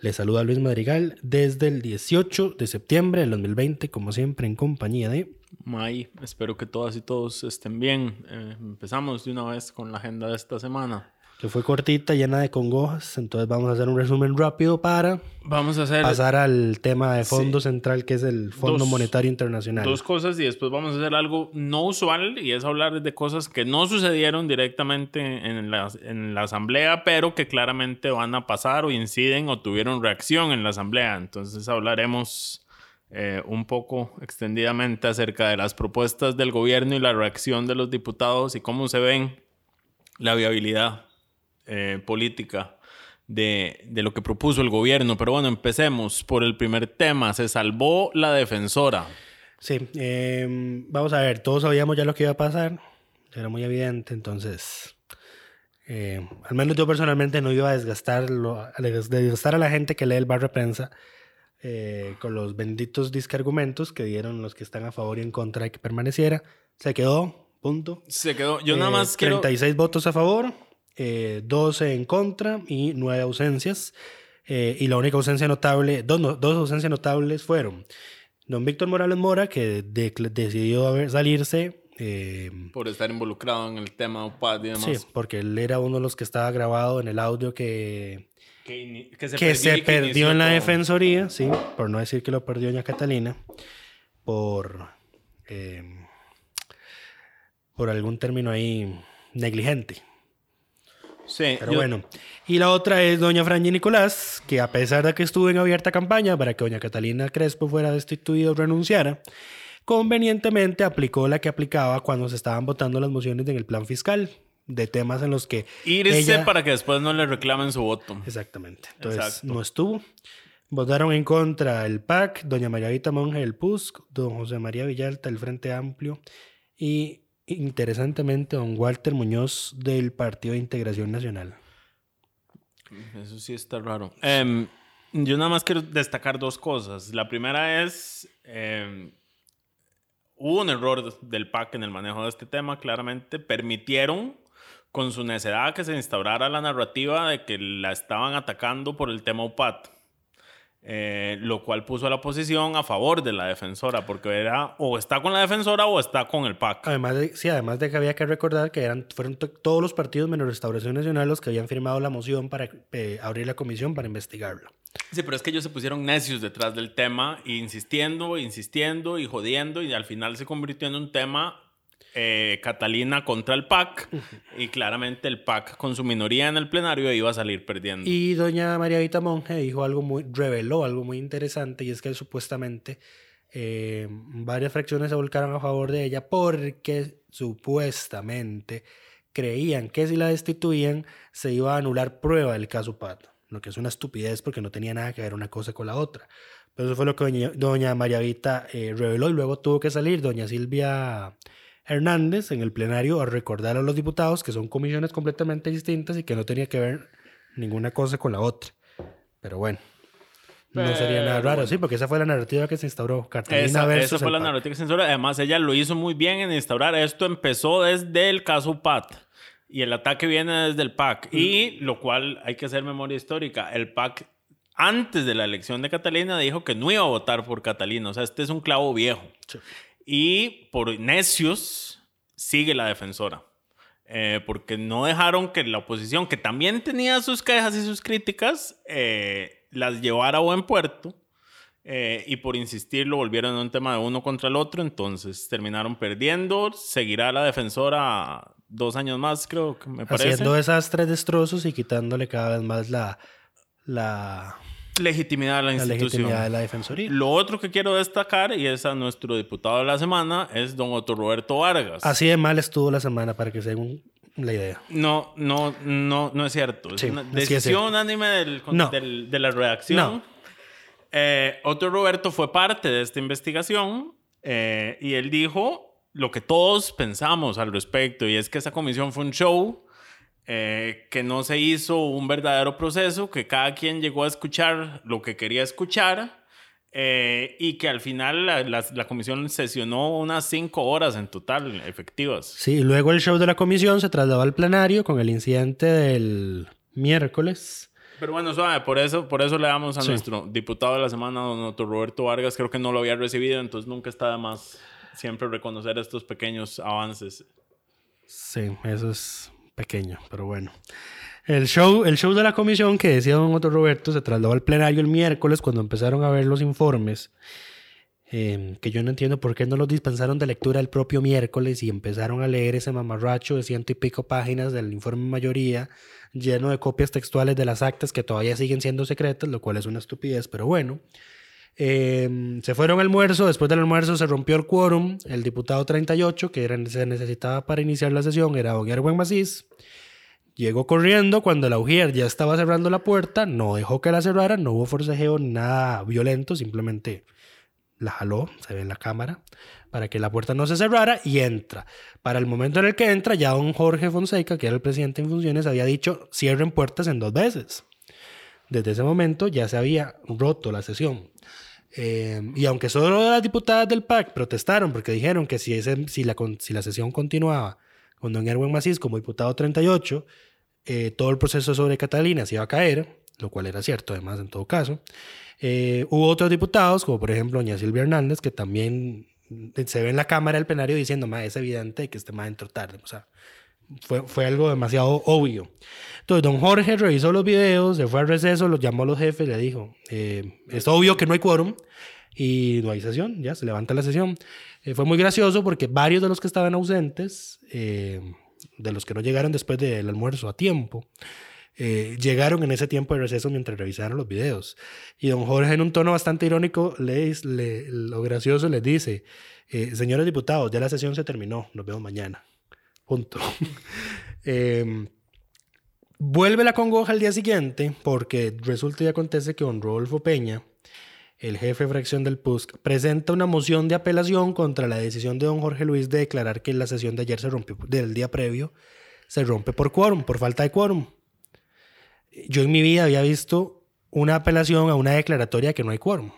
Les saluda Luis Madrigal desde el 18 de septiembre del 2020, como siempre en compañía de... May, espero que todas y todos estén bien. Eh, empezamos de una vez con la agenda de esta semana que fue cortita, llena de congojas. Entonces vamos a hacer un resumen rápido para vamos a hacer... pasar al tema de fondo central, que es el Fondo Monetario Internacional. Dos cosas y después vamos a hacer algo no usual y es hablar de cosas que no sucedieron directamente en la, en la Asamblea, pero que claramente van a pasar o inciden o tuvieron reacción en la Asamblea. Entonces hablaremos... Eh, un poco extendidamente acerca de las propuestas del gobierno y la reacción de los diputados y cómo se ven la viabilidad eh, política de, de, lo que propuso el gobierno. Pero bueno, empecemos por el primer tema. Se salvó la defensora. Sí, em, vamos a ver, todos sabíamos ya lo que iba a pasar. Era muy evidente, entonces... Eh, al menos yo personalmente no iba a desgastar, a desgastar a la gente que lee el barrio de prensa eh, con los benditos discargumentos que dieron los que están a favor y en contra de que permaneciera. Se quedó, punto. Se quedó. Yo nada más 36 quiero... votos a favor, eh, 12 en contra y 9 ausencias. Eh, y la única ausencia notable, dos, dos ausencias notables fueron don Víctor Morales Mora, que decidió salirse. Eh, Por estar involucrado en el tema UPAD y demás. Sí, porque él era uno de los que estaba grabado en el audio que, que, que se que perdió, se perdió en la todo. defensoría, sí, por no decir que lo perdió doña Catalina, por, eh, por algún término ahí negligente. Sí, Pero yo- bueno. Y la otra es doña Franji Nicolás, que a pesar de que estuvo en abierta campaña para que doña Catalina Crespo fuera destituida o renunciara, convenientemente aplicó la que aplicaba cuando se estaban votando las mociones en el plan fiscal, de temas en los que Irse ella- para que después no le reclamen su voto. Exactamente. Entonces Exacto. no estuvo. Votaron en contra el PAC, doña Margarita Monge del PUSC, don José María Villalta del Frente Amplio y interesantemente don Walter Muñoz del Partido de Integración Nacional. Eso sí está raro. Em, yo nada más quiero destacar dos cosas. La primera es, em, hubo un error del PAC en el manejo de este tema, claramente. Permitieron con su necedad que se instaurara la narrativa de que la estaban atacando por el tema UPAT. Eh, lo cual puso a la oposición a favor de la defensora, porque era o está con la defensora o está con el PAC. Además de, sí, además de que había que recordar que eran, fueron to- todos los partidos menos Restauración Nacional los que habían firmado la moción para eh, abrir la comisión para investigarlo. Sí, pero es que ellos se pusieron necios detrás del tema, e insistiendo, insistiendo y jodiendo, y al final se convirtió en un tema eh, Catalina contra el PAC, y claramente el PAC con su minoría en el plenario iba a salir perdiendo. Y doña María Vita Monge dijo algo muy, reveló algo muy interesante y es que supuestamente eh, varias fracciones se volcaron a favor de ella porque supuestamente creían que si la destituían se iba a anular prueba del caso Pato, lo que es una estupidez porque no tenía nada que ver una cosa con la otra. Pero eso fue lo que doña, María Vita eh, reveló y luego tuvo que salir doña Silvia Hernández en el plenario a recordar a los diputados que son comisiones completamente distintas y que no tenía que ver ninguna cosa con la otra. Pero bueno, no sería nada raro, bueno. sí, porque esa fue la narrativa que se instauró. Catalina Esa, versus esa fue la narrativa que censura. Además, ella lo hizo muy bien en instaurar. Esto empezó desde el caso PAT. Y el ataque viene desde el PAC. Y lo cual hay que hacer memoria histórica. El PAC, antes de la elección de Catalina, dijo que no iba a votar por Catalina. O sea, este es un clavo viejo. Sí. Y por necios, sigue la defensora. Eh, porque no dejaron que la oposición, que también tenía sus quejas y sus críticas, eh, las llevara a buen puerto. eh, y por insistir lo volvieron a un tema de uno contra el otro, entonces terminaron perdiendo. Seguirá la defensora dos años más, creo que me parece. Haciendo desastres, destrozos y quitándole cada vez más la, la, legitimidad de la, la institución. legitimidad de la defensoría. Lo otro que quiero destacar, y es a nuestro diputado de la semana, es don Otto Roberto Vargas. Así de mal estuvo la semana, para que se den un- la idea. No, no, no, no es cierto. Es Sí, una es decisión cierto. unánime del, No. del- de la redacción. No. Eh, Otto Roberto fue parte de esta investigación eh, y él dijo lo que todos pensamos al respecto, y es que esa comisión fue un show, eh, que no se hizo un verdadero proceso, que cada quien llegó a escuchar lo que quería escuchar. eh, y que al final la, la- la comisión sesionó unas cinco horas en total efectivas. Sí, luego el show de la comisión se trasladó al plenario con el incidente del miércoles. Pero bueno, suave, por eso, por eso le damos a Sí. nuestro diputado de la semana, don Otto Roberto Vargas, creo que no lo había recibido, entonces nunca está de más siempre reconocer estos pequeños avances. Sí, eso es pequeño, pero bueno. El show, el show de la comisión que decía don Otto Roberto se trasladó al plenario el miércoles cuando empezaron a ver los informes. eh, que yo no entiendo por qué no los dispensaron de lectura el propio miércoles y empezaron a leer ese mamarracho de ciento y pico páginas del informe mayoría, lleno de copias textuales de las actas que todavía siguen siendo secretas, lo cual es una estupidez, pero bueno. Eh, se fueron al almuerzo, después del almuerzo se rompió el quórum, el diputado 38, que era, se necesitaba para iniciar la sesión, era Erwin Macís, llegó corriendo cuando la Ujier ya estaba cerrando la puerta, no dejó que la cerrara, no hubo forcejeo, nada violento, simplemente la jaló, se ve en la cámara, para que la puerta no se cerrara y entra. Para el momento en el que entra, ya don Jorge Fonseca, que era el presidente en funciones, había dicho cierren puertas en dos veces. Desde ese momento ya se había roto la sesión. Eh, y aunque solo las diputadas del PAC protestaron porque dijeron que si, ese, si, la, si la sesión continuaba con don Erwin Macís como diputado 38, eh, todo el proceso sobre Catalina se iba a caer, lo cual era cierto además en todo caso. Eh, hubo otros diputados, como por ejemplo doña Silvia Hernández, que también se ve en la cámara del plenario diciendo, "Ma, es evidente que este ma entró tarde. O sea, fue, fue algo demasiado obvio. Entonces, don Jorge revisó los videos, se fue al receso, los llamó a los jefes, le dijo, eh, es obvio que no hay quórum y no hay sesión, ya se levanta la sesión. Eh, fue muy gracioso porque varios de los que estaban ausentes, eh, de los que no llegaron después del almuerzo a tiempo, eh, llegaron en ese tiempo de receso mientras revisaron los videos. Y don Jorge, en un tono bastante irónico, le, le- lo gracioso les dice, eh, señores diputados, ya la sesión se terminó, nos vemos mañana. Punto. Em, vuelve la congoja al día siguiente porque resulta y acontece que don Rodolfo Peña, el jefe de fracción del PUSC, presenta una moción de apelación contra la decisión de don Jorge Luis de declarar que la sesión de ayer se rompió, del día previo, se rompe por quórum, por falta de quórum. Yo en mi vida había visto una apelación a una declaratoria que no hay quórum.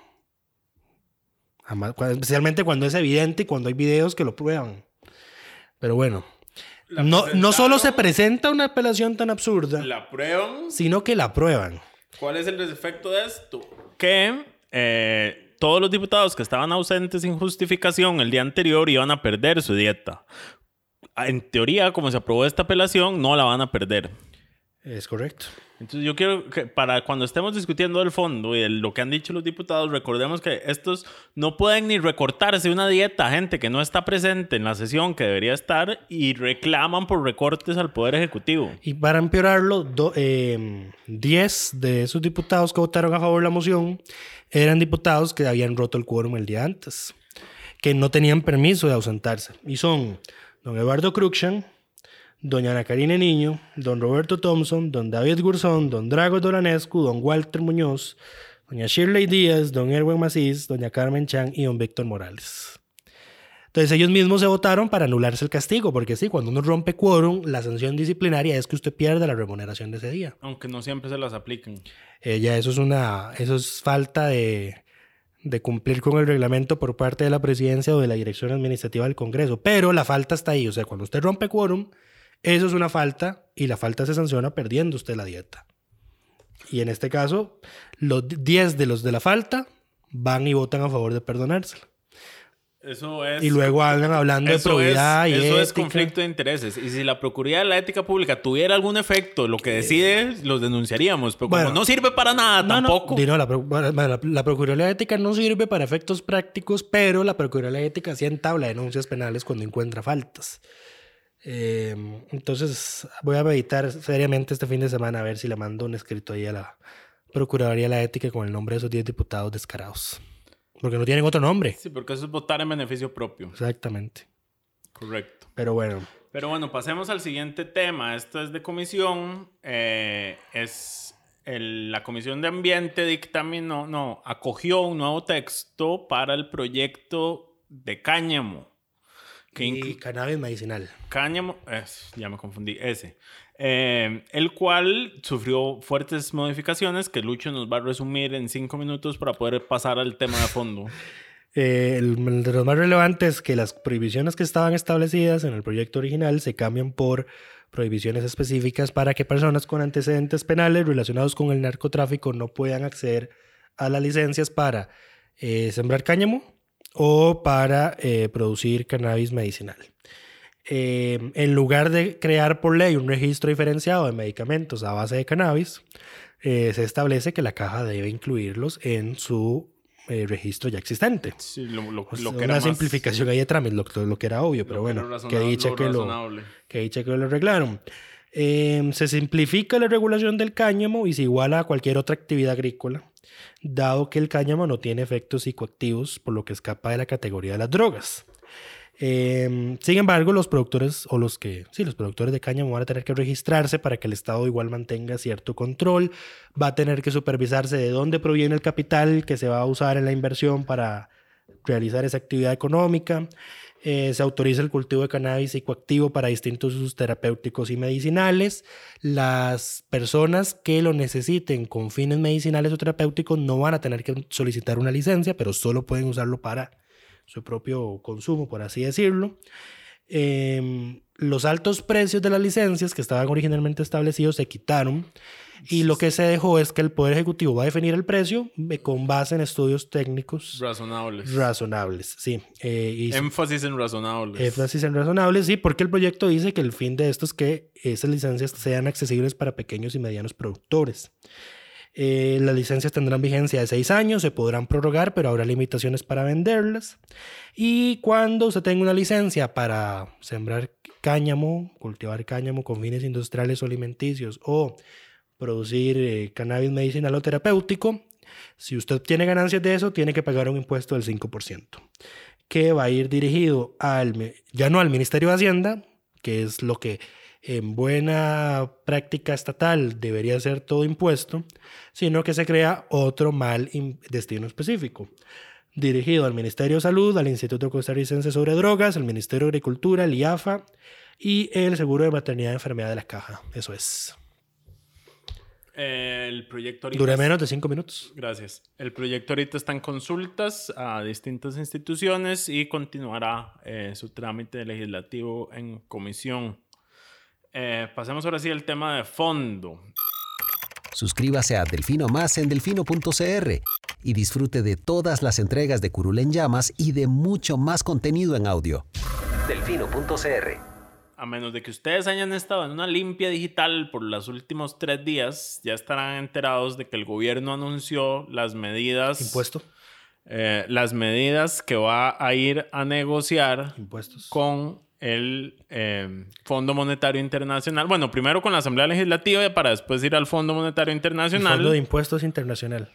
Especialmente cuando es evidente y cuando hay videos que lo prueban. Pero bueno, no, no solo se presenta una apelación tan absurda, La prueban. sino que la aprueban. ¿Cuál es el efecto de esto? Que eh, todos los diputados que estaban ausentes sin justificación el día anterior iban a perder su dieta. En teoría, como se aprobó esta apelación, no la van a perder. Es correcto. Entonces yo quiero que para cuando estemos discutiendo del fondo y de lo que han dicho los diputados, recordemos que estos no pueden ni recortarse una dieta gente que no está presente en la sesión que debería estar y reclaman por recortes al Poder Ejecutivo. Y para empeorarlo, do- eh, 10 de esos diputados que votaron a favor de la moción eran diputados que habían roto el quórum el día antes, que no tenían permiso de ausentarse. Y son don Eduardo Cruxan, doña Ana Karina Niño, don Roberto Thompson, don David Gurzón, don Drago Dolanescu, don Walter Muñoz, doña Shirley Díaz, don Erwin Macís, doña Carmen Chan y don Víctor Morales. Entonces ellos mismos se votaron para anularse el castigo, porque sí, cuando uno rompe quórum, la sanción disciplinaria es que usted pierde la remuneración de ese día. Aunque no siempre se las apliquen. Eh, ya eso es una, eso es falta de, de cumplir con el reglamento por parte de la presidencia o de la dirección administrativa del Congreso. Pero la falta está ahí. O sea, cuando usted rompe quórum, eso es una falta y la falta se sanciona perdiendo usted la dieta. Y en este caso, los 10 de los de la falta van y votan a favor de perdonársela. Eso es. Y luego andan hablando de probidad es, y eso es ética. conflicto de intereses. Y si la Procuraduría de la Ética Pública tuviera algún efecto, lo que decide, los denunciaríamos. Pero Bueno. como no sirve para nada No, tampoco. no, la, la, la Procuraduría de Ética no sirve para efectos prácticos, pero la Procuraduría de Ética sí entabla denuncias penales cuando encuentra faltas. Eh, entonces voy a meditar seriamente este fin de semana a ver si le mando un escrito ahí a la Procuraduría de la Ética con el nombre de esos 10 diputados descarados. Porque no tienen otro nombre. Sí, porque eso es votar en beneficio propio. Exactamente. Correcto. Pero bueno, Pero bueno, pasemos al siguiente tema. Esto es de comisión. eh, es el- la Comisión de Ambiente dictaminó, no, acogió un nuevo texto para el proyecto de cáñamo. Que y cannabis medicinal. cáñamo, es, ya me confundí, ese. Eh, el cual sufrió fuertes modificaciones que Lucho nos va a resumir en cinco minutos para poder pasar al tema de fondo. Eh, el, de los más relevantes es que las prohibiciones que estaban establecidas en el proyecto original se cambian por prohibiciones específicas para que personas con antecedentes penales relacionados con el narcotráfico no puedan acceder a las licencias para eh, sembrar cáñamo o para eh, producir cannabis medicinal. Eh, en lugar de crear por ley un registro diferenciado de medicamentos a base de cannabis, eh, se establece que la caja debe incluirlos en su eh, registro ya existente. Sí, lo, lo- O sea, lo que una era más- simplificación ahí de trámite, lo, lo- que era obvio, pero bueno, que dicha que que dicha que lo arreglaron. Eh, se simplifica la regulación del cáñamo y se iguala a cualquier otra actividad agrícola, dado que el cáñamo no tiene efectos psicoactivos, por lo que escapa de la categoría de las drogas. Eh, sin embargo, los productores o los que, sí, los productores de cáñamo van a tener que registrarse para que el Estado igual mantenga cierto control. Va a tener que supervisarse de dónde proviene el capital que se va a usar en la inversión para realizar esa actividad económica. Eh, se autoriza el cultivo de cannabis psicoactivo para distintos usos terapéuticos y medicinales. Las personas que lo necesiten con fines medicinales o terapéuticos no van a tener que solicitar una licencia, pero solo pueden usarlo para su propio consumo, por así decirlo. Em, los altos precios de las licencias que estaban originalmente establecidos se quitaron y lo que se dejó es que el Poder Ejecutivo va a definir el precio eh, con base en estudios técnicos Razonables. razonables. Sí, eh, y Énfasis en razonables. énfasis en razonables, sí, porque el proyecto dice que el fin de esto es que esas licencias sean accesibles para pequeños y medianos productores. Eh, las licencias tendrán vigencia de seis años, se podrán prorrogar, pero habrá limitaciones para venderlas. Y cuando usted tenga una licencia para sembrar cáñamo, cultivar cáñamo con fines industriales o alimenticios o producir eh, cannabis medicinal o terapéutico, si usted tiene ganancias de eso, tiene que pagar un impuesto del 5%, que va a ir dirigido al, ya no al Ministerio de Hacienda, que es lo que en buena práctica estatal debería ser todo impuesto, sino que se crea otro mal destino específico, dirigido al Ministerio de Salud, al Instituto Costarricense sobre Drogas, al Ministerio de Agricultura, el IAFA y el Seguro de Maternidad y Enfermedad de la Caja. Eso es. El proyecto ahorita Dura menos de cinco minutos. Gracias. El proyecto ahorita está en consultas a distintas instituciones y continuará eh, su trámite legislativo en comisión. Eh, pasemos ahora sí al tema de fondo. Suscríbase a Delfino Más en delfino.cr y disfrute de todas las entregas de Curul en Llamas y de mucho más contenido en audio. Delfino.cr A menos de que ustedes hayan estado en una limpia digital por los últimos tres días, ya estarán enterados de que el gobierno anunció las medidas. Impuesto. eh, las medidas que va a ir a negociar Impuestos. con el eh, Fondo Monetario Internacional. Bueno, primero con la Asamblea Legislativa para después ir al Fondo Monetario El Internacional. Fondo de Impuestos Internacional.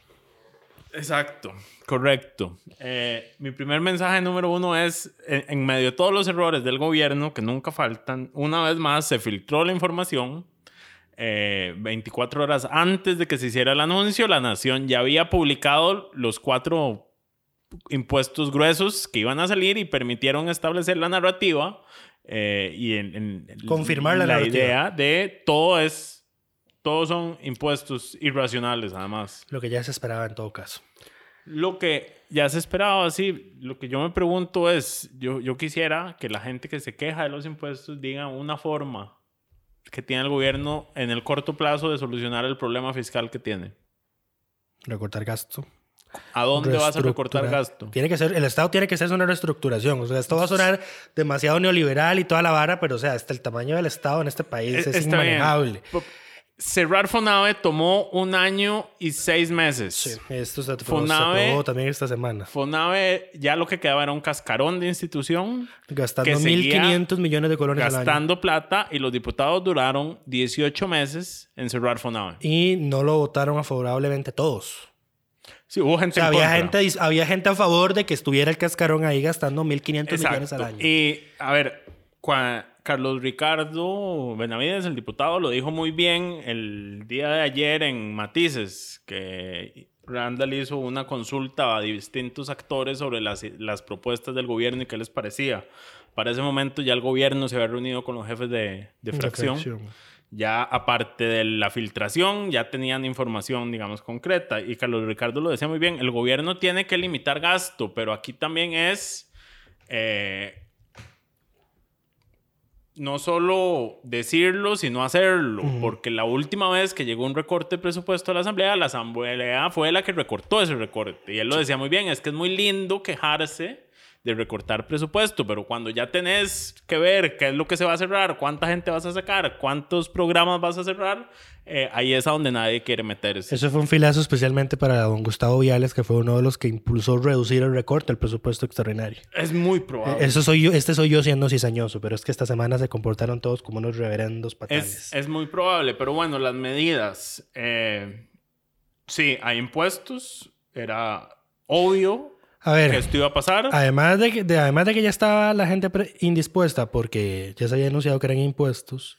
Exacto, correcto. Eh, mi primer mensaje número uno es, en, en medio de todos los errores del gobierno, que nunca faltan, una vez más se filtró la información. eh, 24 horas antes de que se hiciera el anuncio, la Nación ya había publicado los cuatro impuestos gruesos que iban a salir y permitieron establecer la narrativa eh, y en, en- Confirmar la narrativa. idea de todo es todos son impuestos irracionales además Lo que ya se esperaba en todo caso. lo que ya se esperaba, sí. Lo que yo me pregunto es, yo, yo quisiera que la gente que se queja de los impuestos diga una forma que tiene el gobierno en el corto plazo de solucionar el problema fiscal que tiene. Recortar gasto. ¿A dónde vas a recortar gasto? Tiene que ser, el Estado tiene que hacer una reestructuración. O sea, esto va a sonar demasiado neoliberal y toda la vara, pero o sea, hasta el tamaño del Estado en este país Eh, es bien. inmanejable. Cerrar Fonave tomó un año y seis meses. Sí, esto se, se Fonave- aprobó también esta semana. Fonave ya lo que quedaba era un cascarón de institución Gastando que seguía 1.500 millones de colones al año. gastando plata y los diputados duraron 18 meses en cerrar Fonave. Y no lo votaron a favorablemente todos. Sí, hubo O gente sea, en había contra. gente, había gente a favor de que estuviera el cascarón ahí gastando 1.500 millones al año. Y, a ver, Carlos Ricardo Benavides, el diputado, lo dijo muy bien el día de ayer en Matices, que Randall hizo una consulta a distintos actores sobre las, las propuestas del gobierno y qué les parecía. Para ese momento ya el gobierno se había reunido con los jefes de, de De fracción. Ya aparte de la filtración, ya tenían información, digamos, concreta. Y Carlos Ricardo lo decía muy bien, el gobierno tiene que limitar gasto, pero aquí también es eh, no solo decirlo, sino hacerlo. Porque la última vez que llegó un recorte de presupuesto a la Asamblea, la Asamblea fue la que recortó ese recorte. Y él lo decía muy bien, es que es muy lindo quejarse de recortar presupuesto, pero cuando ya tenés que ver qué es lo que se va a cerrar, cuánta gente vas a sacar, cuántos programas vas a cerrar, eh, ahí es a donde nadie quiere meterse. Eso fue un filazo especialmente para don Gustavo Viales, que fue uno de los que impulsó reducir el recorte del presupuesto extraordinario. Es muy probable. Eso soy yo, este soy yo siendo cizañoso, pero es que esta semana se comportaron todos como unos reverendos patanes. Es, es muy probable, pero bueno, las medidas. eh, sí, hay impuestos. Era obvio A ver, que esto iba a pasar. además de, que, de- además de que ya estaba la gente indispuesta porque ya se había anunciado que eran impuestos,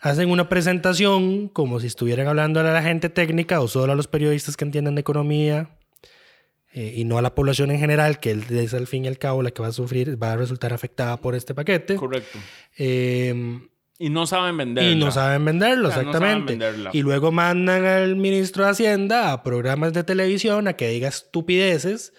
hacen una presentación como si estuvieran hablando a la gente técnica o solo a los periodistas que entienden de economía eh, y no a la población en general, que es al fin y al cabo la que va a sufrir, va a resultar afectada por este paquete. Correcto. Eh, Y no saben venderla. Y no saben venderlo, O sea, no exactamente. saben venderla. y luego mandan al ministro de Hacienda a programas de televisión a que diga estupideces,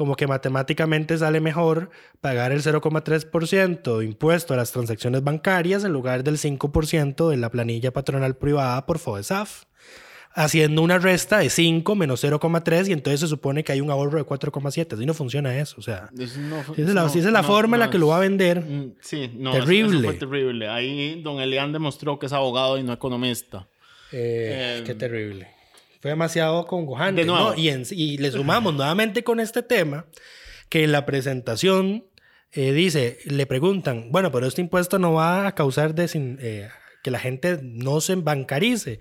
como que matemáticamente sale mejor pagar el 0,3% de impuesto a las transacciones bancarias en lugar del 5% de la planilla patronal privada por FODESAF. Haciendo una resta de 5 menos 0,3 y entonces se supone que hay un ahorro de 4,7. Así no funciona eso. O sea, Eso no- si esa es la, no- si esa es la no- forma en la que lo va a vender. Mm, Sí, no. eso- Terrible. Eso, fue terrible. Ahí don Elian demostró que es abogado y no economista. Eh, Eh, qué terrible. Fue demasiado congojante. de nuevo. ¿no? Y, en- y le sumamos nuevamente con este tema que en la presentación eh, dice, le preguntan, bueno, pero este impuesto no va a causar desin- eh, que la gente no se bancarice.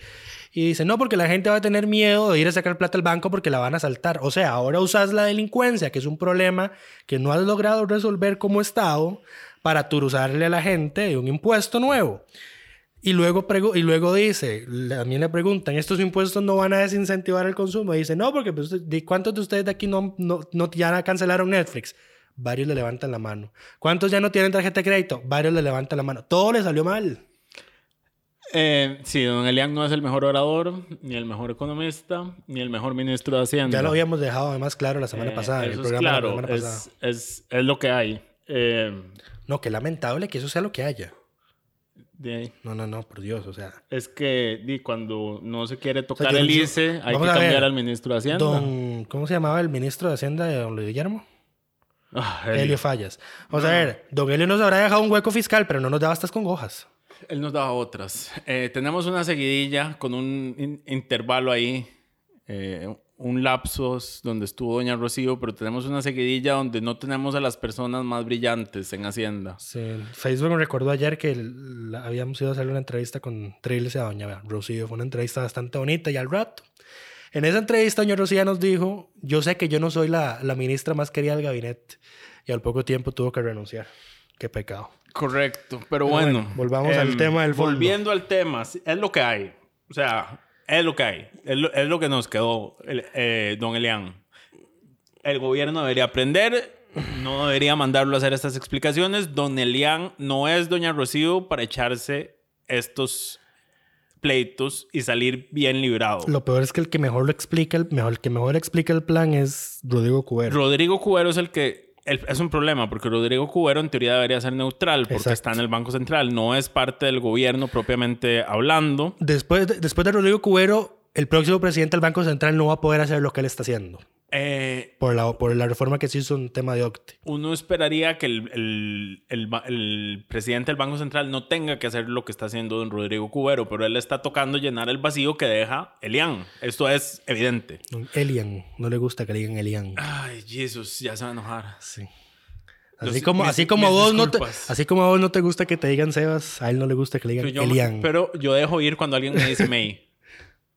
Y dice, no, porque la gente va a tener miedo de ir a sacar plata al banco porque la van a saltar. O sea, ahora usas la delincuencia, que es un problema que no has logrado resolver como Estado, para turuzarle a la gente un impuesto nuevo. Y luego, y luego dice, también le preguntan, ¿estos impuestos no van a desincentivar el consumo? Y dice, no, porque pues, ¿de ¿cuántos de ustedes de aquí no, no, no ya cancelaron Netflix? Varios le levantan la mano. ¿Cuántos ya no tienen tarjeta de crédito? Varios le levantan la mano. Todo le salió mal. Eh, sí, don Elian no es el mejor orador, ni el mejor economista, ni el mejor ministro de Hacienda. Ya lo habíamos dejado además claro la semana Eh, pasada, en el eso es programa de la claro, semana pasada. es, es, es lo que hay. Eh, No, qué lamentable que eso sea lo que haya. De ahí. No, no, no, por Dios, o sea. Es que di, cuando no se quiere tocar el yo- ICE, hay que ver. cambiar al ministro de Hacienda. Don, ¿cómo se llamaba el ministro de Hacienda de don Luis Guillermo? Ah, Helio, Helio. Fallas. Vamos a ver, don Helio nos habrá dejado un hueco fiscal, pero no nos da bastas con hojas. Él nos daba otras. Eh, tenemos una seguidilla con un in- intervalo ahí, eh, un lapsus donde estuvo Doña Rocío, pero tenemos una seguidilla donde no tenemos a las personas más brillantes en Hacienda. Sí, Facebook me recordó ayer que el- la- habíamos ido a hacer una entrevista con Trilce a doña Rocío. Fue una entrevista bastante bonita y al rato. En esa entrevista, doña Rocío nos dijo, yo sé que yo no soy la, la ministra más querida del gabinete. Y al poco tiempo tuvo que renunciar. Qué pecado. Correcto, pero, Pero bueno. bueno, volvamos al em, tema del fondo. Volviendo al tema, es lo que hay. O sea, es lo que hay. Es lo, es lo que nos quedó, el- eh, don Elian. El gobierno debería aprender, no debería mandarlo a hacer estas explicaciones. Don Elian no es doña Rocío para echarse estos pleitos y salir bien librado. Lo peor es que el que mejor lo explica, el, mejor, el que mejor explica el plan es Rodrigo Cubero. Rodrigo Cubero es el que... el- es un problema porque Rodrigo Cubero en teoría debería ser neutral porque Exacto. está en el Banco Central, no es parte del gobierno propiamente hablando. Después de, después de Rodrigo Cubero, el próximo presidente del Banco Central no va a poder hacer lo que él está haciendo. Eh, Por la, por la reforma que se hizo en tema de OCTE. uno esperaría que el, el- el presidente del Banco Central no tenga que hacer lo que está haciendo don Rodrigo Cubero, pero él está tocando llenar el vacío que deja Elian. Esto es evidente. Elian. No le gusta que le digan Elian. Ay, Jesús, ya se va a enojar. Sí. Así sí- como, mis- así como vos no te, así como a vos no te gusta que te digan Sebas, a él no le gusta que le digan Pero yo, Elian. pero yo dejo ir cuando alguien me dice May.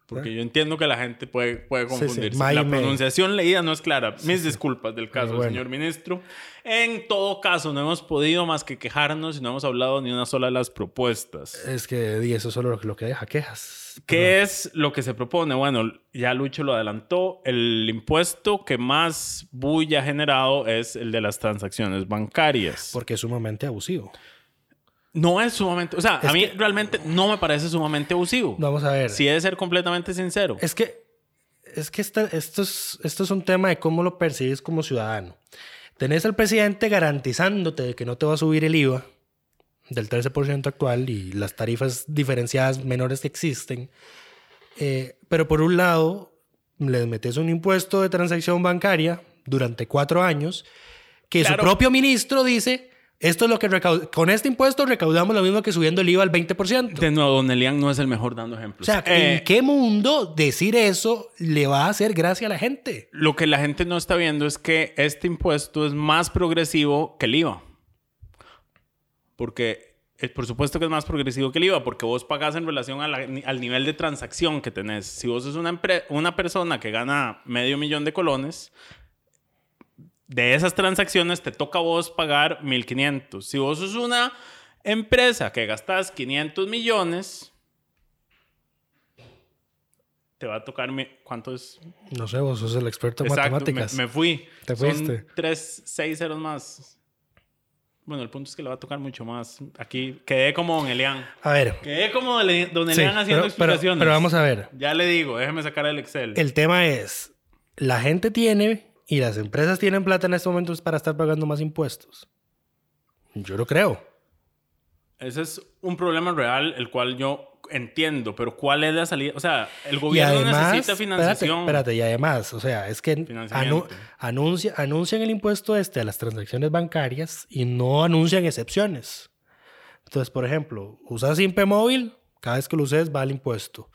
Porque yo entiendo que la gente puede, puede sí. confundirse. May, la May. pronunciación leída no es clara. Mis disculpas del caso, bueno. señor ministro. En todo caso, no hemos podido más que quejarnos y no hemos hablado ni una sola de las propuestas. Es que di, eso es solo lo que- lo que deja quejas. ¿Qué es lo que se propone? Bueno, ya Lucho lo adelantó. El impuesto que más bulla ha generado es el de las transacciones bancarias. Porque es sumamente abusivo. No es sumamente... O sea, Es a mí que- realmente no me parece sumamente abusivo. Vamos a ver. Si he de ser completamente sincero. Es que, es que esta- esto, es, esto es un tema de cómo lo percibes como ciudadano. Tenés al presidente garantizándote de que no te va a subir el IVA del 13% actual y las tarifas diferenciadas menores que existen. Eh, pero por un lado, les metes un impuesto de transacción bancaria durante cuatro años que Claro. su propio ministro dice, esto es lo que con este impuesto recaudamos lo mismo que subiendo el IVA al 20%. De nuevo, Don Elian no es el mejor dando ejemplos. O sea, Eh, ¿en qué mundo decir eso le va a hacer gracia a la gente? Lo que la gente no está viendo es que este impuesto es más progresivo que el IVA. Porque, eh, por supuesto que es más progresivo que el IVA, porque vos pagás en relación a la- al nivel de transacción que tenés. Si vos sos una, una persona que gana medio millón de colones, de esas transacciones te toca a vos pagar 1.500. Si vos sos una empresa que gastas 500 millones, te va a tocar... ¿Cuánto es? No sé, vos sos el experto en Exacto, matemáticas. Me, me fui. Te Son fuiste. tres, seis ceros más. Bueno, el punto es que le va a tocar mucho más. Aquí quedé como Don Elian. A ver, Quedé como Don sí, Elian haciendo pero, pero- explicaciones. pero vamos a ver. Ya le digo, déjeme sacar el Excel. El tema es, la gente tiene y las empresas tienen plata en estos momentos para estar pagando más impuestos. Yo lo creo. Ese es un problema real, el cual yo entiendo, pero ¿cuál es la salida? O sea, el gobierno además, necesita financiación. Espérate, espérate, y además, o sea, es que anu- anuncia, anuncian el impuesto este a las transacciones bancarias y no anuncian excepciones. Entonces, por ejemplo, usas Simpe móvil, cada vez que lo uses va el impuesto.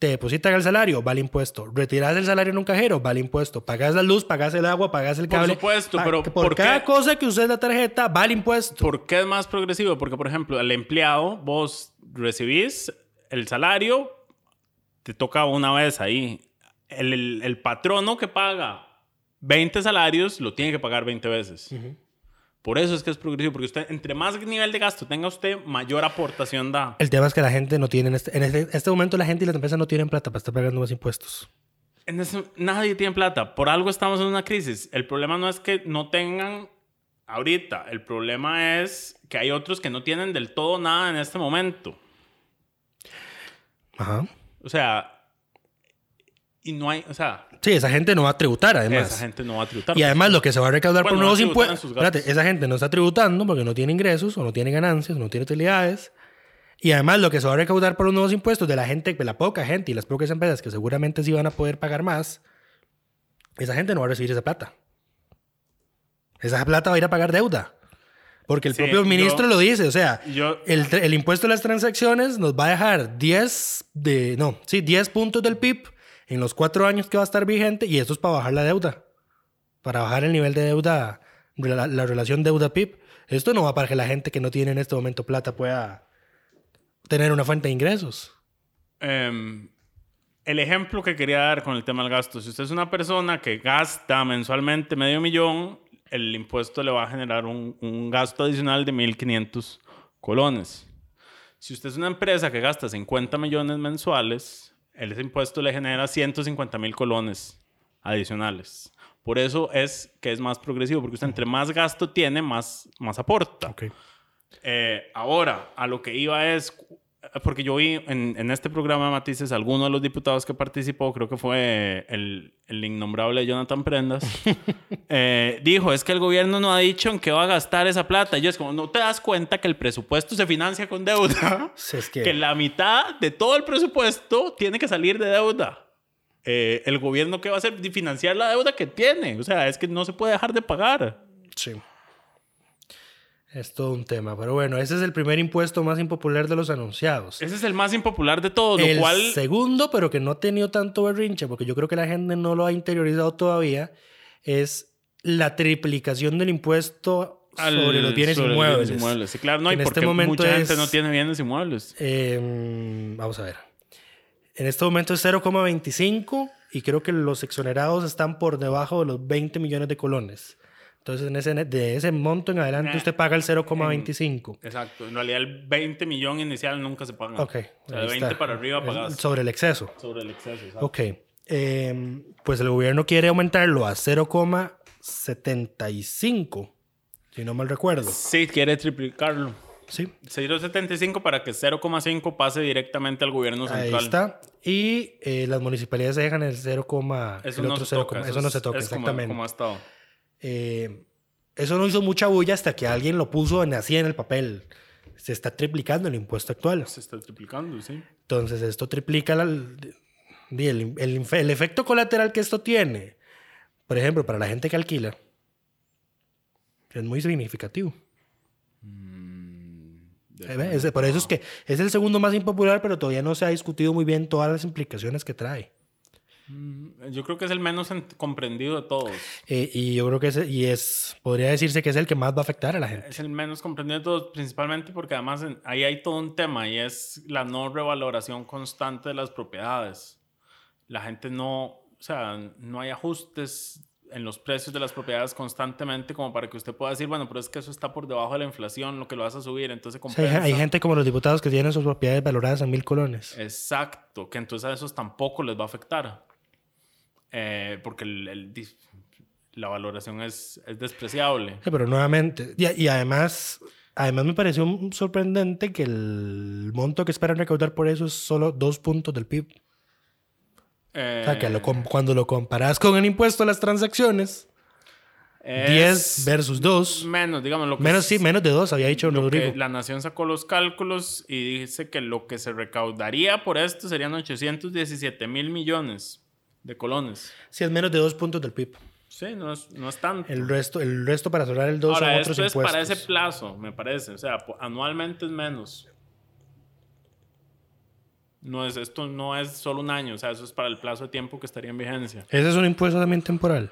Te depositan el salario, va el impuesto. Retiras el salario en un cajero, va el impuesto. Pagas la luz, pagas el agua, pagas el Por cable. supuesto, Pa- pero por ¿por cada qué? cosa que uses la tarjeta, va el impuesto. ¿Por qué es más progresivo? Porque, por ejemplo, al empleado, vos recibís el salario, te toca una vez ahí. El, el- el patrono que paga 20 salarios lo tiene que pagar 20 veces. Por eso es que es progresivo, porque usted, entre más nivel de gasto tenga usted, mayor aportación da. El tema es que la gente no tiene, en este, en este, este momento la gente y las empresas no tienen plata para estar pagando más impuestos. En eso, nadie tiene plata. Por algo estamos en una crisis. El problema no es que no tengan ahorita. El problema es que hay otros que no tienen del todo nada en este momento. Ajá. O sea, y no hay, o sea, Sí, esa gente no va a tributar además. esa gente no va a tributar. Y además lo que se va a recaudar Bueno, por no nuevos en impuestos. Espérate, esa gente no está tributando porque no tiene ingresos o no tiene ganancias o no tiene utilidades. Y además lo que se va a recaudar por los nuevos impuestos de la gente, de la poca gente y las pocas empresas que seguramente sí van a poder pagar más, esa gente no va a recibir esa plata. Esa plata va a ir a pagar deuda. Porque el Sí, propio ministro yo- lo dice, o sea, yo- el, el impuesto a las transacciones nos va a dejar 10 de, no, sí, 10 puntos del PIB en los cuatro años que va a estar vigente y eso es para bajar la deuda, para bajar el nivel de deuda, la, la relación deuda-PIB. Esto no va para que la gente que no tiene en este momento plata pueda tener una fuente de ingresos. Em, el ejemplo que quería dar con el tema del gasto, si usted es una persona que gasta mensualmente medio millón, el impuesto le va a generar un, un gasto adicional de 1.500 colones. Si usted es una empresa que gasta 50 millones mensuales, ese impuesto le genera 150 mil colones adicionales. Por eso es que es más progresivo, porque usted entre más gasto tiene, más, más aporta. Eh, ahora, a lo que iba es, porque yo vi en, en este programa Matices, alguno de los diputados que participó, creo que fue el, el innombrable Jonathan Prendas, eh, dijo, es que el gobierno no ha dicho en qué va a gastar esa plata. Y yo es como, ¿no te das cuenta que el presupuesto se financia con deuda? Si es que, que la mitad de todo el presupuesto tiene que salir de deuda. eh, el gobierno qué va a hacer? Financiar la deuda que tiene. O sea, es que no se puede dejar de pagar. Sí. Es todo un tema. Pero bueno, ese es el primer impuesto más impopular de los anunciados. Ese es el más impopular de todos, el lo cual... segundo, pero que no ha tenido tanto berrinche, porque yo creo que la gente no lo ha interiorizado todavía, es la triplicación del impuesto al- sobre los bienes sobre los inmuebles. inmuebles. Sí, claro, no, En y este porque momento mucha gente no tiene bienes inmuebles. Eh, vamos a ver. En este momento es 0,25 y creo que los exonerados están por debajo de los 20 millones de colones. Entonces, en ese, de ese monto en adelante, usted paga el 0,25. Exacto. En realidad, el 20 millón inicial nunca se paga. Ok. O sea, de ahí 20 está. para arriba pagas Sobre el exceso. sobre el exceso. exacto. Ok. Eh, pues el gobierno quiere aumentarlo a 0,75, si no mal recuerdo. Sí, quiere triplicarlo. Sí. 0.75 para que 0,5 pase directamente al gobierno Ahí central. está. Y eh, las municipalidades dejan el 0, Eso el no otro se 0, toca. eso no es- se toca, es como- exactamente. Como, ha estado. Eh, eso no hizo mucha bulla hasta que alguien lo puso en, así en el papel. Se está triplicando el impuesto actual. Se está triplicando, sí. Entonces, esto triplica la- el, el infe- el efecto colateral que esto tiene. Por ejemplo, para la gente que alquila, es muy significativo. Eh, ve, ese- por eso es que es el segundo más impopular, pero todavía no se ha discutido muy bien todas las implicaciones que trae. Yo creo que es el menos comprendido de todos. Eh, y yo creo que ese- y es, podría decirse que es el que más va a afectar a la gente. Es el menos comprendido de todos, principalmente porque además en- ahí hay todo un tema y es la no revaloración constante de las propiedades. La gente no, o sea, no hay ajustes en los precios de las propiedades constantemente como para que usted pueda decir, bueno, pero es que eso está por debajo de la inflación, lo que lo vas a subir, entonces O sea, compensa. hay gente como los diputados que tienen sus propiedades valoradas en mil colones. Exacto, que entonces a esos tampoco les va a afectar. Eh, porque el- el la valoración es, es despreciable. Sí, pero nuevamente, y, y además, además me pareció sorprendente que el monto que esperan recaudar por eso es solo dos puntos del PIB. O sea, que lo com- cuando lo comparas con el impuesto a las transacciones, Es 10 versus 2, Menos, digamos, lo que menos es- sí, menos de 2, había dicho Rodrigo. la Nación sacó los cálculos y dice que lo que se recaudaría por esto serían 817 mil millones de colones. Sí, es menos de 2 puntos del PIB. Sí, no es, no es tanto. El resto, el resto para cerrar el 2 Ahora, son otros esto es impuestos. para ese plazo, me parece. O sea, anualmente es menos. No es, esto no es solo un año, o sea, eso es para el plazo de tiempo que estaría en vigencia. Ese es un impuesto también temporal.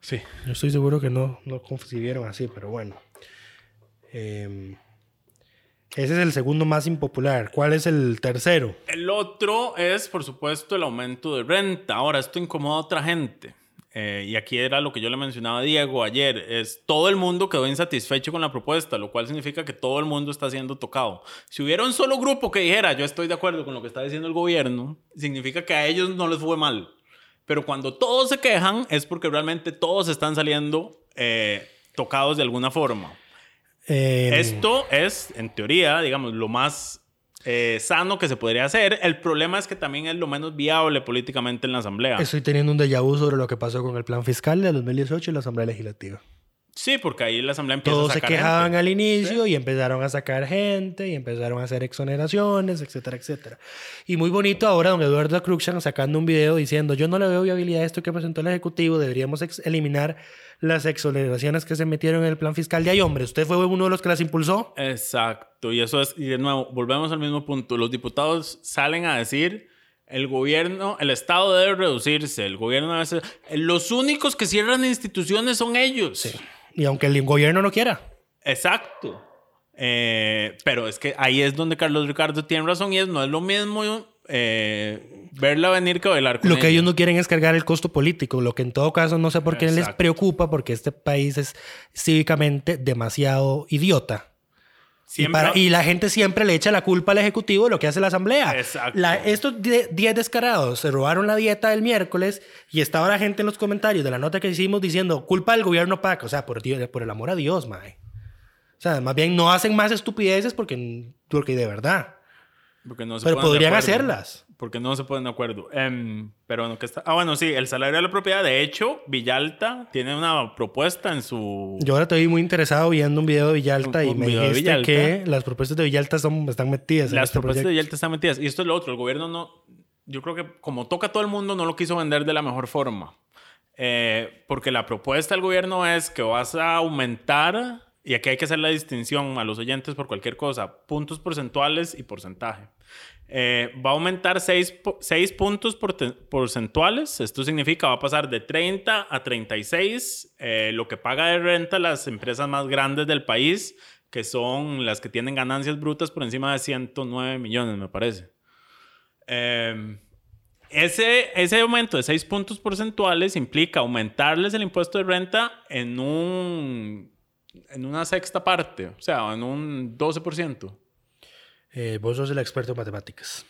Sí. Yo estoy seguro que no lo concibieron así, pero bueno. Eh, ese es el segundo más impopular. ¿Cuál es el tercero? El otro es, por supuesto, el aumento de renta. Ahora, esto incomoda a otra gente. Eh, y aquí era lo que yo le mencionaba a Diego ayer. Es todo el mundo quedó insatisfecho con la propuesta, lo cual significa que todo el mundo está siendo tocado. Si hubiera un solo grupo que dijera, yo estoy de acuerdo con lo que está diciendo el gobierno, significa que a ellos no les fue mal. Pero cuando todos se quejan es porque realmente todos están saliendo eh, tocados de alguna forma. Eh, Esto es, en teoría, digamos, lo más eh, sano que se podría hacer. El problema es que también es lo menos viable políticamente en la Asamblea. Estoy teniendo un déjà vu sobre lo que pasó con el plan fiscal de 2018 y la Asamblea Legislativa. Sí, porque ahí la Asamblea empieza Todos a se sacar quejaban gente. al inicio y empezaron a sacar gente y empezaron a hacer exoneraciones, etcétera, etcétera. Y muy bonito ahora don Eduardo Cruxan sacando un video diciendo yo no le veo viabilidad a esto que presentó el Ejecutivo, deberíamos eliminar las exoneraciones que se metieron en el plan fiscal de ahí, hombre, usted fue uno de los que las impulsó. Exacto, y eso es, y de nuevo, volvemos al mismo punto. Los diputados salen a decir, el gobierno, el Estado debe reducirse, el gobierno debe ser... Los únicos que cierran instituciones son ellos. Y aunque el gobierno no quiera. Exacto. Eh, pero es que ahí es donde Carlos Ricardo tiene razón y es, no es lo mismo eh, verla venir que bailar con Lo que ella. ellos no quieren es cargar el costo político, lo que en todo caso no sé por qué les preocupa, porque este país es cívicamente demasiado idiota. Y, Siempre- para- y la gente siempre le echa la culpa al Ejecutivo de lo que hace la Asamblea. Exacto. La- estos 10 descarados se robaron la dieta del miércoles y estaba la gente en los comentarios de la nota que hicimos diciendo culpa del gobierno PAC. O sea, por, Dios- por el amor a Dios, mae. O sea, más bien no hacen más estupideces porque, porque de verdad. porque no se Pero podrían hacerlas. Porque no se ponen de acuerdo. Em, pero bueno, que está... Ah, bueno, sí, el salario de la propiedad. De hecho, Villalta tiene una propuesta en su... Yo ahora vi muy interesado viendo un video de Villalta Un- y un me video de dijiste Villalta. que las propuestas de Villalta son, están metidas en Las este propuestas de proyecto. Villalta están metidas. Y esto es lo otro. El gobierno no... yo creo que como toca a todo el mundo, no lo quiso vender de la mejor forma. Eh, porque la propuesta del gobierno es que vas a aumentar, y aquí hay que hacer la distinción a los oyentes por cualquier cosa, puntos porcentuales y porcentaje. Eh, va a aumentar 6, puntos porcentuales. Esto significa va a pasar de 30 a 36, eh, lo que paga de renta las empresas más grandes del país, que son las que tienen ganancias brutas por encima de 109 millones, me parece. Eh, ese, ese aumento de 6 puntos porcentuales implica aumentarles el impuesto de renta en, un, en una sexta parte, o sea, en un 12%. Eh, vos sos el experto en matemáticas.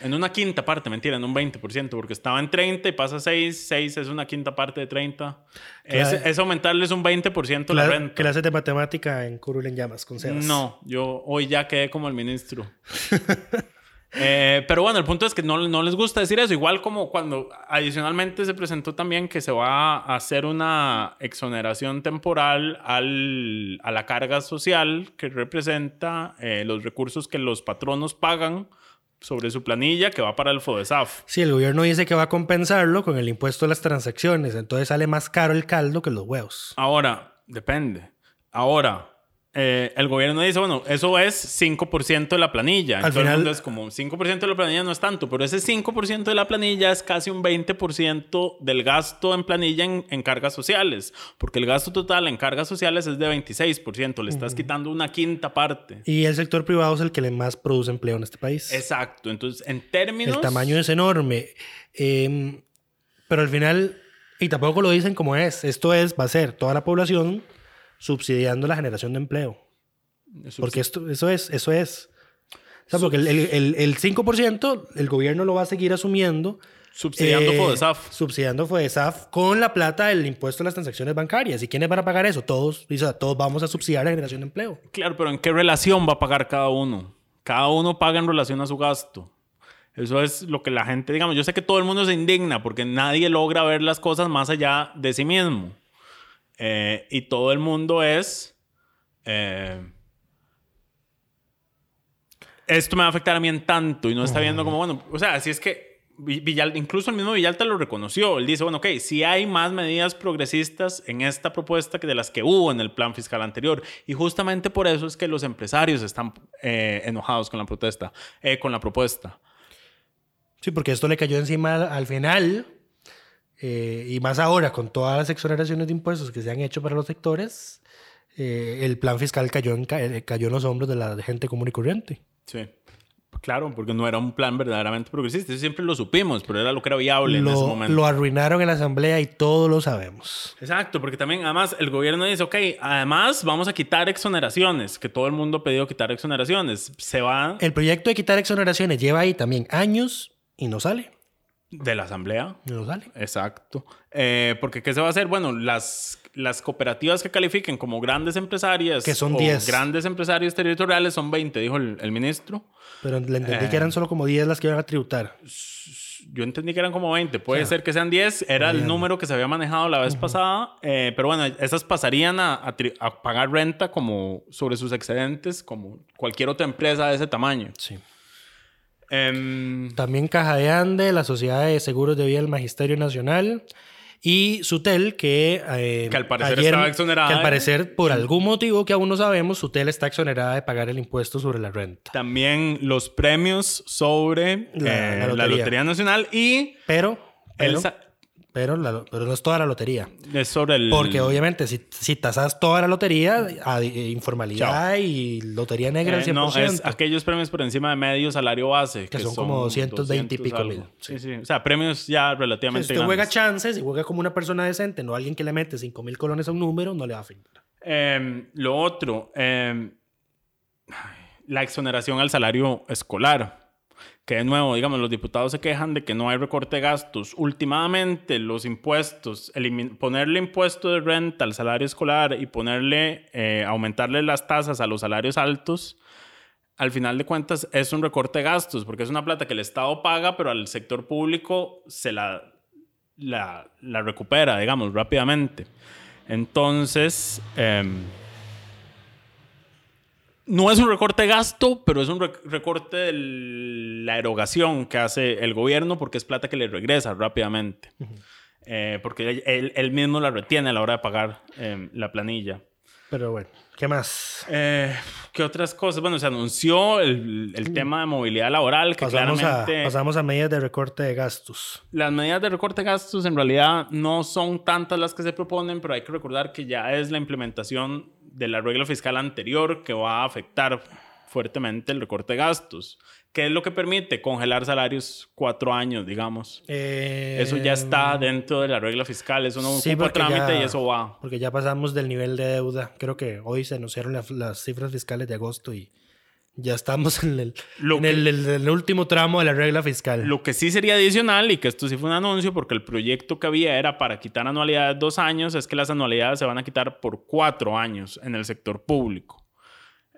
En una quinta parte, mentira, en un 20%, porque estaba en 30 y pasa a 6, 6 es una quinta parte de 30. Es, es, aumentarles un 20% la renta. ¿Clases de matemática en Curul en Llamas con Sebas? No, yo hoy ya quedé como el ministro. Eh, pero bueno, el punto es que no, no, les gusta decir eso. Igual como cuando adicionalmente se presentó también que se va a hacer una exoneración temporal al, a la carga social que representa eh, los recursos que los patronos pagan sobre su planilla que va para el FODESAF. Sí, el gobierno dice que va a compensarlo con el impuesto a las transacciones. Entonces sale más caro el caldo que los huevos. Ahora, depende. Ahora, eh, el gobierno dice, bueno, eso es 5% de la planilla. Al final es como 5% de la planilla no es tanto, pero ese 5% de la planilla es casi un 20% del gasto en planilla en, cargas sociales, porque el gasto total en cargas sociales es de 26%, le estás quitando una quinta parte. Y el sector privado es el que más produce empleo en este país. Exacto, entonces en términos... El tamaño es enorme, em, pero al final, y tampoco lo dicen como es, esto es, va a ser toda la población subsidiando la generación de empleo. Porque esto, eso es, eso es. O sea, porque el, el, el, 5% el gobierno lo va a seguir asumiendo. Subsidiando eh, FODESAF. Subsidiando FODESAF con la plata del impuesto a las transacciones bancarias. ¿Y quiénes van a pagar eso? Todos. O sea, todos vamos a subsidiar la generación de empleo. Claro, pero ¿en qué relación va a pagar cada uno? Cada uno paga en relación a su gasto. Eso es lo que la gente, digamos, yo sé que todo el mundo se indigna porque nadie logra ver las cosas más allá de sí mismo. Eh, y todo el mundo es... Eh, esto me va a afectar a mí en tanto y no está viendo como, bueno, o sea, si es que Villalta, incluso el mismo Villalta lo reconoció. Él dice, bueno, ok, si hay más medidas progresistas en esta propuesta que de las que hubo en el plan fiscal anterior. Y justamente por eso es que los empresarios están eh, enojados con la protesta, con la propuesta. Sí, porque esto le cayó encima al final eh, y más ahora, con todas las exoneraciones de impuestos que se han hecho para los sectores, eh, el plan fiscal cayó en, eh, cayó en los hombros de la gente común y corriente. Sí. Claro, porque no era un plan verdaderamente progresista. Eso siempre lo supimos, pero era lo que era viable en ese momento. Lo arruinaron en la asamblea y todos lo sabemos. Exacto, porque también, además, el gobierno dice, ok, además vamos a quitar exoneraciones, que todo el mundo ha pedido quitar exoneraciones. Se va... El proyecto de quitar exoneraciones lleva ahí también años y no sale. De la asamblea. No sale. Exacto. Eh, porque ¿qué se va a hacer? Bueno, las, las cooperativas que califiquen como grandes empresarias. Que son 10. Grandes empresarios territoriales son 20, dijo el, ministro. Pero le entendí que eran eh, solo como 10 las que iban a tributar. Yo entendí que eran como 20. Puede ser que sean 10. Era el número que se había manejado la vez pasada. Eh, pero bueno, esas pasarían a, a pagar renta como sobre sus excedentes, como cualquier otra empresa de ese tamaño. Sí. Em, También Caja de Ande, la Sociedad de Seguros de Vida del Magisterio Nacional y Sutel, que, eh, que al parecer estaba exonerada. Que al parecer, por algún motivo que aún no sabemos, Sutel está exonerada de pagar el impuesto sobre la renta. También los premios sobre la, eh, lotería. Nacional y... Pero... pero pero, pero no es toda la lotería. Es sobre el... Porque obviamente si, si tasas toda la lotería, informalidad y lotería negra al 100%. Eh, no, es aquellos premios por encima de medio salario base. Que, son, como 220 y pico mil. Sí. sí, O sea, premios ya relativamente Si usted juega chances y juega como una persona decente, no alguien que le mete 5 mil colones a un número, no le va a afectar. Em, lo otro, em, la exoneración al salario escolar que de nuevo, digamos, los diputados se quejan de que no hay recorte de gastos. Últimamente, los impuestos, ponerle impuesto de renta al salario escolar y ponerle, eh, aumentarle las tasas a los salarios altos, al final de cuentas es un recorte de gastos, porque es una plata que el Estado paga, pero al sector público se la, la, recupera, digamos, rápidamente. Entonces, em, no es un recorte de gasto, pero es un rec- recorte de la erogación que hace el gobierno porque es plata que le regresa rápidamente. Eh, porque él, él mismo la retiene a la hora de pagar eh, la planilla. Pero bueno, ¿qué más? Eh, ¿Qué otras cosas? Bueno, se anunció el, el tema de movilidad laboral, que Pasamos a, claramente pasamos a medidas de recorte de gastos. las medidas de recorte de gastos en realidad no son tantas las que se proponen, pero hay que recordar que ya es la implementación de la regla fiscal anterior que va a afectar fuertemente el recorte de gastos. ¿Qué es lo que permite? Congelar salarios cuatro años, digamos. Eso ya está dentro de la regla fiscal, eso no Eh, Sí, ocupa trámite ya- y eso va. Porque ya pasamos del nivel de deuda. Creo que hoy se anunciaron las, las cifras fiscales de agosto y ya estamos en el, en que- el, el- el último tramo de la regla fiscal. Lo que sí sería adicional, y que esto sí fue un anuncio, porque el proyecto que había era para quitar anualidades dos años, es que las anualidades se van a quitar por cuatro años en el sector público.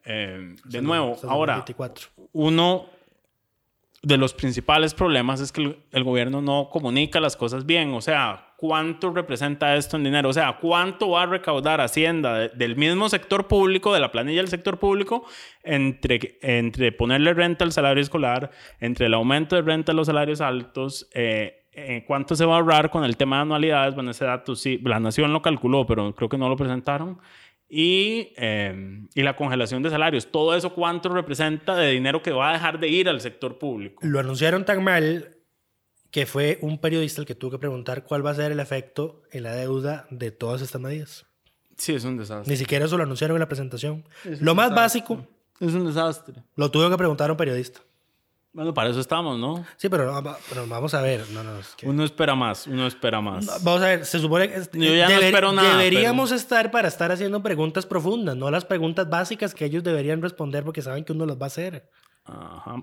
Eh, de nuevo, ahora, 2024. uno de los principales problemas es que el, gobierno no comunica las cosas bien. O sea, ¿cuánto representa esto en dinero? O sea, ¿cuánto va a recaudar Hacienda de- del mismo sector público, de la planilla del sector público, entre, entre ponerle renta al salario escolar, entre el aumento de renta a los salarios altos? eh, eh, ¿Cuánto se va a ahorrar con el tema de anualidades? Bueno, ese dato sí, la Nación lo calculó, pero creo que no lo presentaron. Y, eh, y la congelación de salarios. Todo eso, ¿cuánto representa de dinero que va a dejar de ir al sector público? Lo anunciaron tan mal que fue un periodista el que tuvo que preguntar cuál va a ser el efecto en la deuda de todas estas medidas. Sí, es un desastre. Ni siquiera eso lo anunciaron en la presentación. Lo más básico Es un desastre. lo tuvo que preguntar a un periodista. Bueno, para eso estamos, ¿no? Sí, pero, no, pero vamos a ver. No, no, es que- Uno espera más, uno espera más. Vamos a ver, se supone que Yo ya no espero nada, deberíamos estar para estar haciendo preguntas profundas, no las preguntas básicas que ellos deberían responder porque saben que uno las va a hacer. Ajá.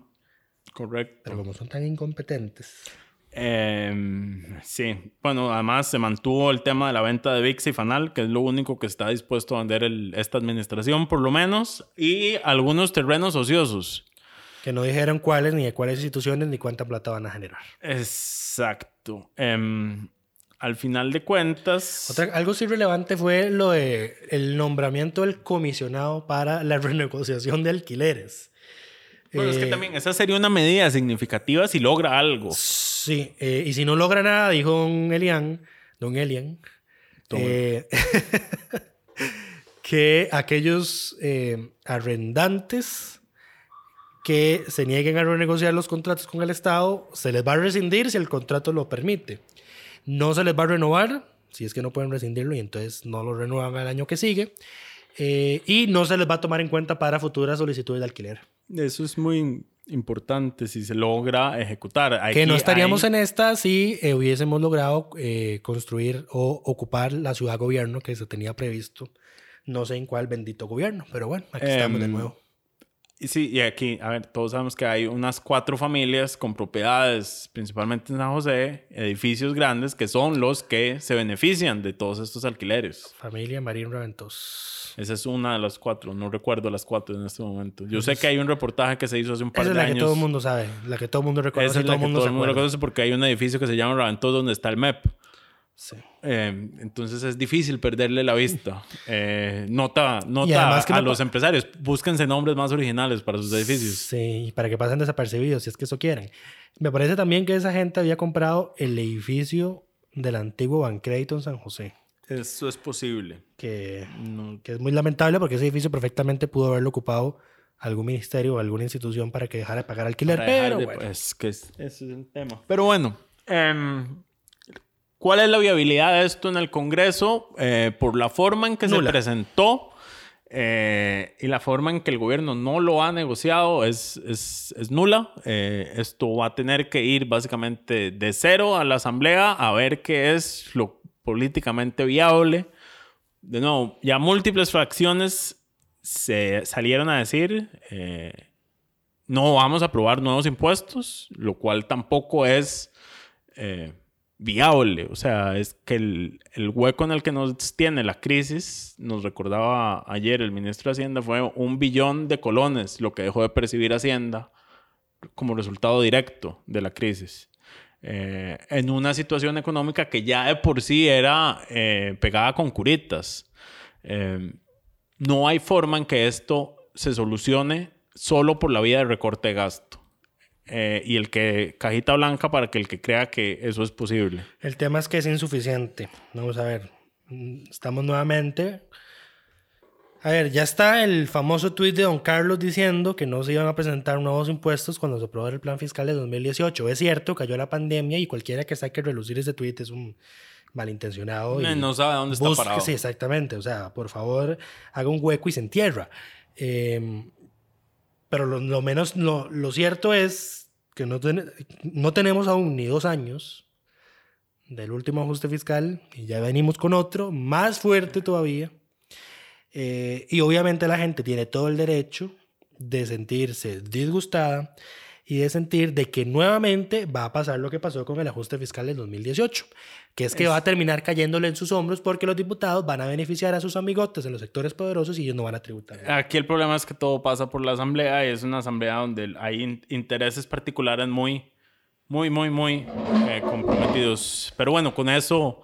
Correcto. Pero como son tan incompetentes. Em, sí. Bueno, además se mantuvo el tema de la venta de VIX y Fanal, que es lo único que está dispuesto a vender el- esta administración, por lo menos, y algunos terrenos ociosos. Que no dijeron cuáles, ni de cuáles instituciones, ni cuánta plata van a generar. Exacto. Em, al final de cuentas... Otra, algo sí relevante fue lo de el nombramiento del comisionado para la renegociación de alquileres. Bueno, es que Eh, también esa sería una medida significativa si logra algo. Sí, eh, y si no logra nada, dijo don Elian, don Elian, eh, que aquellos arrendantes que se nieguen a renegociar los contratos con el Estado, se les va a rescindir si el contrato lo permite. No se les va a renovar, si es que no pueden rescindirlo y entonces no lo renuevan al año que sigue. eh, y no se les va a tomar en cuenta para futuras solicitudes de alquiler. Eso es muy importante si se logra ejecutar. que no Aquí estaríamos hay- en esta si eh, hubiésemos logrado eh, construir o ocupar la ciudad gobierno que se tenía previsto. No sé en cuál bendito gobierno, pero bueno, aquí estamos de Em, nuevo. Sí, y aquí, a ver, todos sabemos que hay unas cuatro familias con propiedades, principalmente en San José, edificios grandes, que son los que se benefician de todos estos alquileres. Familia Marín Raventos. Esa es una de las cuatro, no recuerdo las cuatro en este momento. Yo sé que hay un reportaje que se hizo hace un par Esa es de la que años. todo el mundo sabe, la que todo el mundo Esa y es todo la el que mundo todo el mundo reconoce porque hay un edificio que se llama Raventós donde está el MEP. Sí. Eh, entonces es difícil perderle la vista. Eh, nota nota que a los empresarios, búsquense nombres más originales para sus edificios. Sí, para que pasen desapercibidos, si es que eso quieren. Me parece también que esa gente había comprado el edificio del antiguo Bancrédito en San José, Eso es posible. que, No, que es muy lamentable porque ese edificio perfectamente pudo haberlo ocupado algún ministerio o alguna institución para que dejara de pagar alquiler, pero de- bueno. es que es- ese es el tema. Pero bueno, em, ¿cuál es la viabilidad de esto en el Congreso? Eh, por la forma en que Nula. se presentó eh, y la forma en que el gobierno no lo ha negociado es, es, es nula. Eh, esto va a tener que ir básicamente de cero a la Asamblea a ver qué es lo políticamente viable. De nuevo, ya múltiples fracciones se salieron a decir... eh, no vamos a aprobar nuevos impuestos, lo cual tampoco es eh, viable. O sea, es que el, hueco en el que nos tiene la crisis, nos recordaba ayer el ministro de Hacienda, fue un billón de colones lo que dejó de percibir Hacienda como resultado directo de la crisis. Eh, en una situación económica que ya de por sí era eh, pegada con curitas. Eh, no hay forma en que esto se solucione solo por la vía de recorte de gasto. Eh, y el que cajita blanca para que el que crea que eso es posible. El tema es que es insuficiente. Vamos a ver. Mm, Estamos nuevamente. A ver, ya está el famoso tuit de Don Carlos diciendo que no se iban a presentar nuevos impuestos cuando se aprobó el plan fiscal de 2018. Es cierto, cayó la pandemia y cualquiera que saque relucir ese tuit es un malintencionado. Eh, y no sabe dónde está busque- parado. Sí, exactamente. O sea, por favor, haga un hueco y se entierra. Eh, pero lo, menos, lo, lo cierto es que no, no tenemos aún ni dos años del último ajuste fiscal y ya venimos con otro más fuerte todavía. Eh, y obviamente la gente tiene todo el derecho de sentirse disgustada y de sentir de que nuevamente va a pasar lo que pasó con el ajuste fiscal del 2018, que es que va a terminar cayéndole en sus hombros porque los diputados van a beneficiar a sus amigotes en los sectores poderosos y ellos no van a tributar. Aquí el problema es que todo pasa por la asamblea y es una asamblea donde hay in- intereses particulares muy, muy, muy, muy eh, comprometidos. Pero bueno, con eso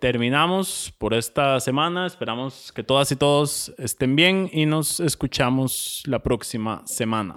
terminamos por esta semana. Esperamos que todas y todos estén bien y nos escuchamos la próxima semana.